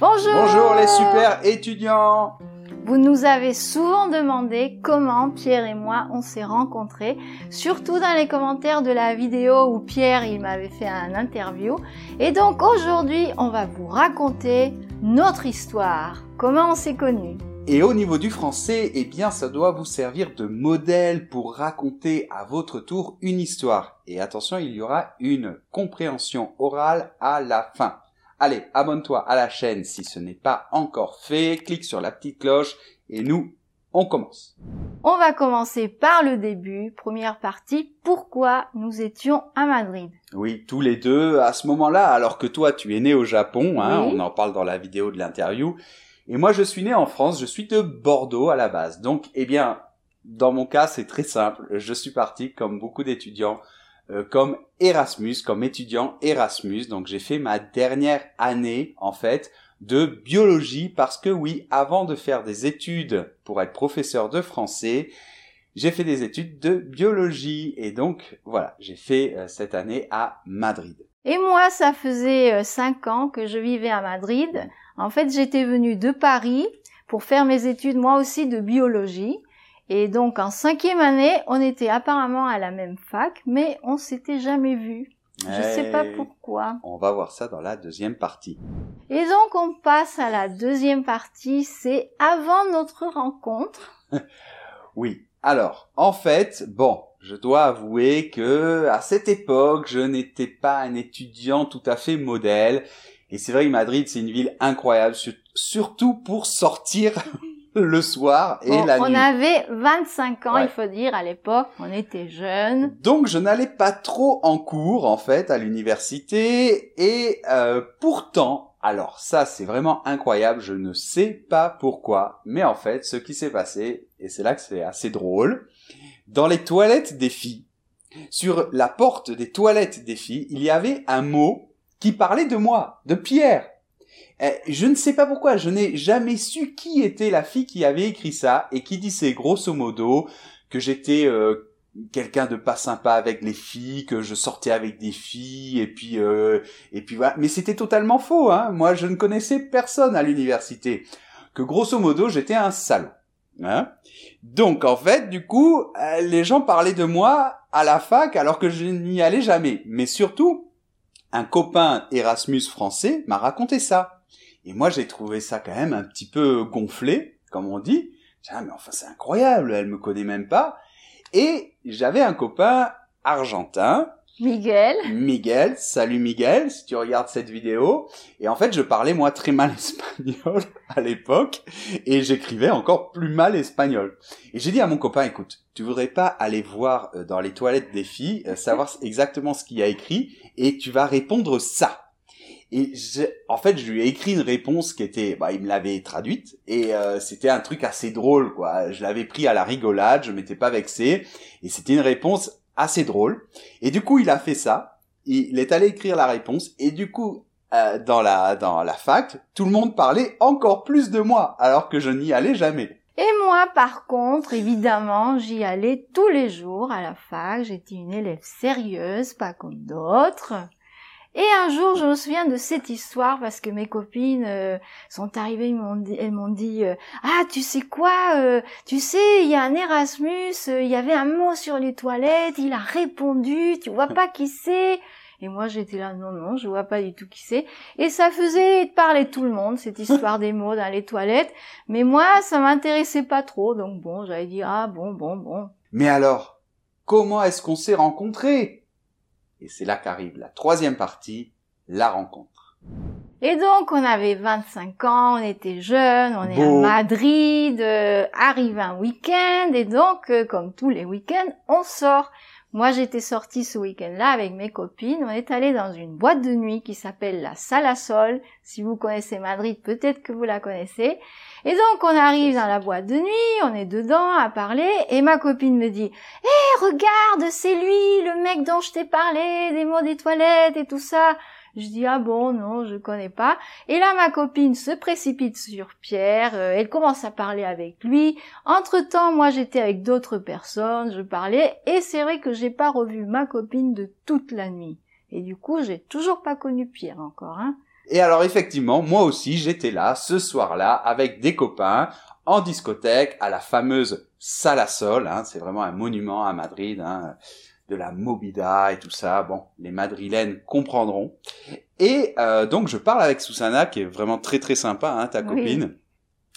Bonjour Bonjour les super étudiants Vous nous avez souvent demandé comment Pierre et moi on s'est rencontrés, surtout dans les commentaires de la vidéo où Pierre il m'avait fait un interview. Et donc aujourd'hui on va vous raconter notre histoire, comment on s'est connus. Et au niveau du français, eh bien ça doit vous servir de modèle pour raconter à votre tour une histoire. Et attention, il y aura une compréhension orale à la fin. Allez, abonne-toi à la chaîne si ce n'est pas encore fait, clique sur la petite cloche et nous, on commence. On va commencer par le début, première partie, pourquoi nous étions à Madrid? Oui, tous les deux à ce moment-là, alors que toi tu es né au Japon, hein, Oui. on en parle dans la vidéo de l'interview, et moi je suis né en France, je suis de Bordeaux à la base. Donc, eh bien, dans mon cas c'est très simple, je suis parti comme beaucoup d'étudiants, euh, comme Erasmus, comme étudiant Erasmus. Donc j'ai fait ma dernière année en fait de biologie parce que oui, avant de faire des études pour être professeur de français, j'ai fait des études de biologie et donc voilà, j'ai fait euh, cette année à Madrid. Et moi, ça faisait euh, cinq ans que je vivais à Madrid. En fait, j'étais venue de Paris pour faire mes études, moi aussi, de biologie. Et donc, en cinquième année, on était apparemment à la même fac, mais on s'était jamais vus. Je sais pas Eh, pourquoi. On va voir ça dans la deuxième partie. Et donc, on passe à la deuxième partie. C'est avant notre rencontre. Oui. Alors, en fait, bon, je dois avouer que à cette époque, je n'étais pas un étudiant tout à fait modèle. Et c'est vrai que Madrid, c'est une ville incroyable, sur- surtout pour sortir le soir et Bon, la on nuit. avait 25 ans, Ouais. il faut dire, à l'époque. On était jeunes. Donc je n'allais pas trop en cours en fait à l'université et euh, pourtant, alors ça c'est vraiment incroyable, je ne sais pas pourquoi, mais en fait ce qui s'est passé, et c'est là que c'est assez drôle, dans les toilettes des filles, sur la porte des toilettes des filles, il y avait un mot qui parlait de moi, de Pierre. Eh, Je ne sais pas pourquoi, je n'ai jamais su qui était la fille qui avait écrit ça et qui disait grosso modo que j'étais euh, quelqu'un de pas sympa avec les filles, que je sortais avec des filles et puis euh, et puis voilà. Mais c'était totalement faux. Hein. Moi, je ne connaissais personne à l'université. Que grosso modo, j'étais un salaud. Hein. Donc en fait, du coup, euh, les gens parlaient de moi à la fac alors que je n'y allais jamais. Mais surtout, un copain Erasmus français m'a raconté ça. Et moi, j'ai trouvé ça quand même un petit peu gonflé, comme on dit. Ah, mais enfin, c'est incroyable, elle me connaît même pas. Et j'avais un copain argentin, Miguel. Miguel. Salut Miguel, si tu regardes cette vidéo. Et en fait, je parlais moi très mal espagnol à l'époque et j'écrivais encore plus mal espagnol. Et j'ai dit à mon copain, écoute, tu voudrais pas aller voir euh, dans les toilettes des filles, euh, savoir exactement ce qu'il y a écrit et tu vas répondre ça. Et je- en fait, je lui ai écrit une réponse qui était, bah, il me l'avait traduite et euh, c'était un truc assez drôle, quoi. Je l'avais pris à la rigolade, je m'étais pas vexé et c'était une réponse assez drôle. Et du coup, il a fait ça. Il est allé écrire la réponse et du coup, euh, dans la dans la fac, tout le monde parlait encore plus de moi alors que je n'y allais jamais. Et moi, par contre, évidemment, j'y allais tous les jours à la fac. J'étais une élève sérieuse, pas comme d'autres. Et un jour, je me souviens de cette histoire parce que mes copines euh, sont arrivées, elles m'ont dit euh, ah tu sais quoi, euh, tu sais il y a un Erasmus, euh, il y avait un mot sur les toilettes, il a répondu, tu vois pas qui c'est? Et moi j'étais là non non je vois pas du tout qui c'est. Et ça faisait parler tout le monde cette histoire des mots dans les toilettes. Mais moi, ça m'intéressait pas trop, donc bon, j'avais dit ah bon, bon, bon. Mais alors, comment est-ce qu'on s'est rencontrés? Et c'est là qu'arrive la troisième partie, la rencontre. Et donc, on avait 25 ans, on était jeunes, on est à Madrid, euh, arrive un week-end, et donc, euh, comme tous les week-ends, on sort. Moi, j'étais sortie ce week-end-là avec mes copines. On est allé dans une boîte de nuit qui s'appelle la Sala Sol. Si vous connaissez Madrid, peut-être que vous la connaissez. Et donc, on arrive dans la boîte de nuit, on est dedans à parler, et ma copine me dit, hé, regarde, c'est lui, le mec dont je t'ai parlé, des mots des toilettes et tout ça. Je dis, ah bon, non, je connais pas. Et là, ma copine se précipite sur Pierre, euh, elle commence à parler avec lui. Entre-temps, moi, j'étais avec d'autres personnes, je parlais, et c'est vrai que j'ai pas revu ma copine de toute la nuit. Et du coup, j'ai toujours pas connu Pierre encore, hein. Et alors effectivement, moi aussi, j'étais là ce soir-là avec des copains en discothèque à la fameuse Sala Sol. Hein, c'est vraiment un monument à Madrid. Hein, de la Mobida et tout ça. Bon, les madrilènes comprendront. Et euh, donc je parle avec Susana, qui est vraiment très très sympa, hein, ta copine.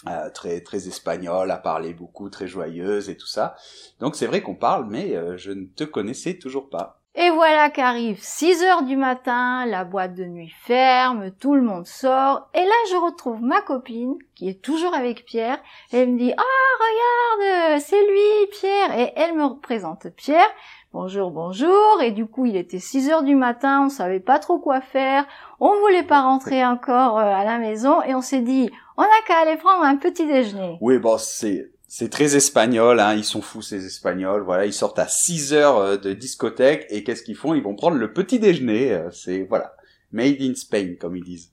Euh, très très espagnole, à parler beaucoup, très joyeuse et tout ça. Donc c'est vrai qu'on parle, mais euh, je ne te connaissais toujours pas. Et voilà qu'arrive 6 heures du matin, la boîte de nuit ferme, tout le monde sort, et là je retrouve ma copine, qui est toujours avec Pierre, et elle me dit, ah, oh, regarde, c'est lui, Pierre, et elle me représente Pierre, bonjour, bonjour, et du coup il était 6 heures du matin, on savait pas trop quoi faire, on voulait pas rentrer encore euh, à la maison, et on s'est dit, on a qu'à aller prendre un petit déjeuner. Oui, bon, c'est c'est très espagnol, hein, ils sont fous ces Espagnols. Voilà, ils sortent à 6 heures euh, de discothèque et qu'est-ce qu'ils font? Ils vont prendre le petit déjeuner. Euh, c'est voilà, made in Spain comme ils disent.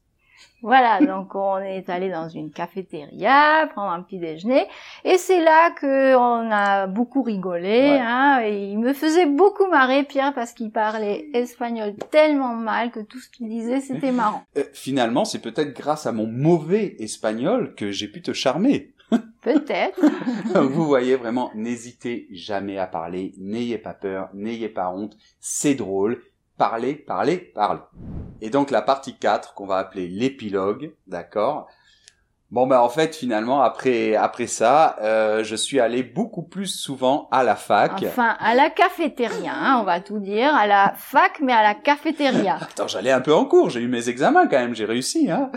Voilà, donc on est allé dans une cafétéria prendre un petit déjeuner et c'est là que on a beaucoup rigolé. Hein, et il me faisait beaucoup marrer Pierre parce qu'il parlait espagnol tellement mal que tout ce qu'il disait c'était marrant. Euh, finalement, c'est peut-être grâce à mon mauvais espagnol que j'ai pu te charmer. Peut-être. Vous voyez vraiment, n'hésitez jamais à parler, n'ayez pas peur, n'ayez pas honte, c'est drôle. Parlez, parlez, parlez. Et donc la partie 4 qu'on va appeler l'épilogue, d'accord? Bon ben en fait finalement après après ça, euh, je suis allé beaucoup plus souvent à la fac. Enfin à la cafétéria, hein, on va tout dire, à la fac mais à la cafétéria. Attends, j'allais un peu en cours, j'ai eu mes examens quand même, j'ai réussi. Hein.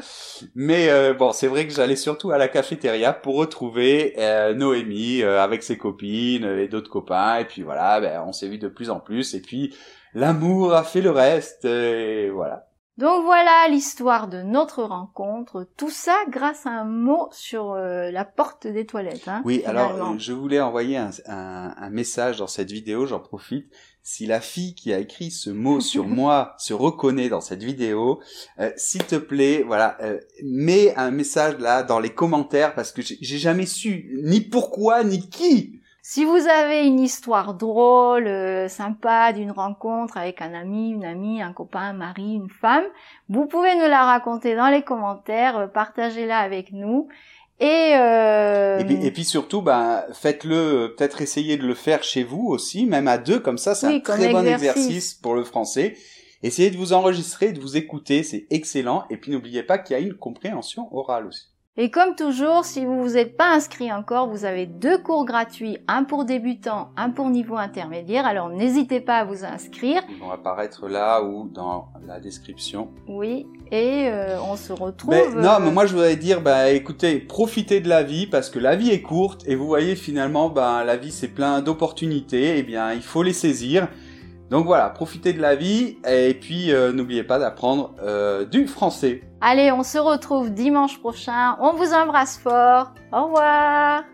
Mais euh, bon, c'est vrai que j'allais surtout à la cafétéria pour retrouver euh, Noémie euh, avec ses copines et d'autres copains. Et puis voilà, ben, on s'est vu de plus en plus. Et puis l'amour a fait le reste. Et voilà. Donc voilà l'histoire de notre rencontre, tout ça grâce à un mot sur euh, la porte des toilettes. Hein, oui, alors je voulais envoyer un, un, message dans cette vidéo, j'en profite. Si la fille qui a écrit ce mot sur moi se reconnaît dans cette vidéo, euh, s'il te plaît, voilà, euh, mets un message là dans les commentaires parce que j'ai jamais su ni pourquoi ni qui si vous avez une histoire drôle, euh, sympa d'une rencontre avec un ami, une amie, un copain, un mari, une femme, vous pouvez nous la raconter dans les commentaires, euh, partagez-la avec nous. Et, euh... et, puis, surtout, ben, faites-le, peut-être essayez de le faire chez vous aussi, même à deux, comme ça, c'est un très bon exercice pour le français. Essayez de vous enregistrer, de vous écouter, c'est excellent. Et puis n'oubliez pas qu'il y a une compréhension orale aussi. Et comme toujours, si vous vous êtes pas inscrit encore, vous avez deux cours gratuits, un pour débutants, un pour niveau intermédiaire. Alors n'hésitez pas à vous inscrire. Ils vont apparaître là ou dans la description. Oui, et euh, on se retrouve. Mais, non, mais euh, moi je voudrais dire, bah écoutez, profitez de la vie parce que la vie est courte et vous voyez finalement, bah la vie c'est plein d'opportunités. Et eh bien, il faut les saisir. Donc voilà, profitez de la vie et puis euh, n'oubliez pas d'apprendre euh, du français. Allez, on se retrouve dimanche prochain. On vous embrasse fort. Au revoir.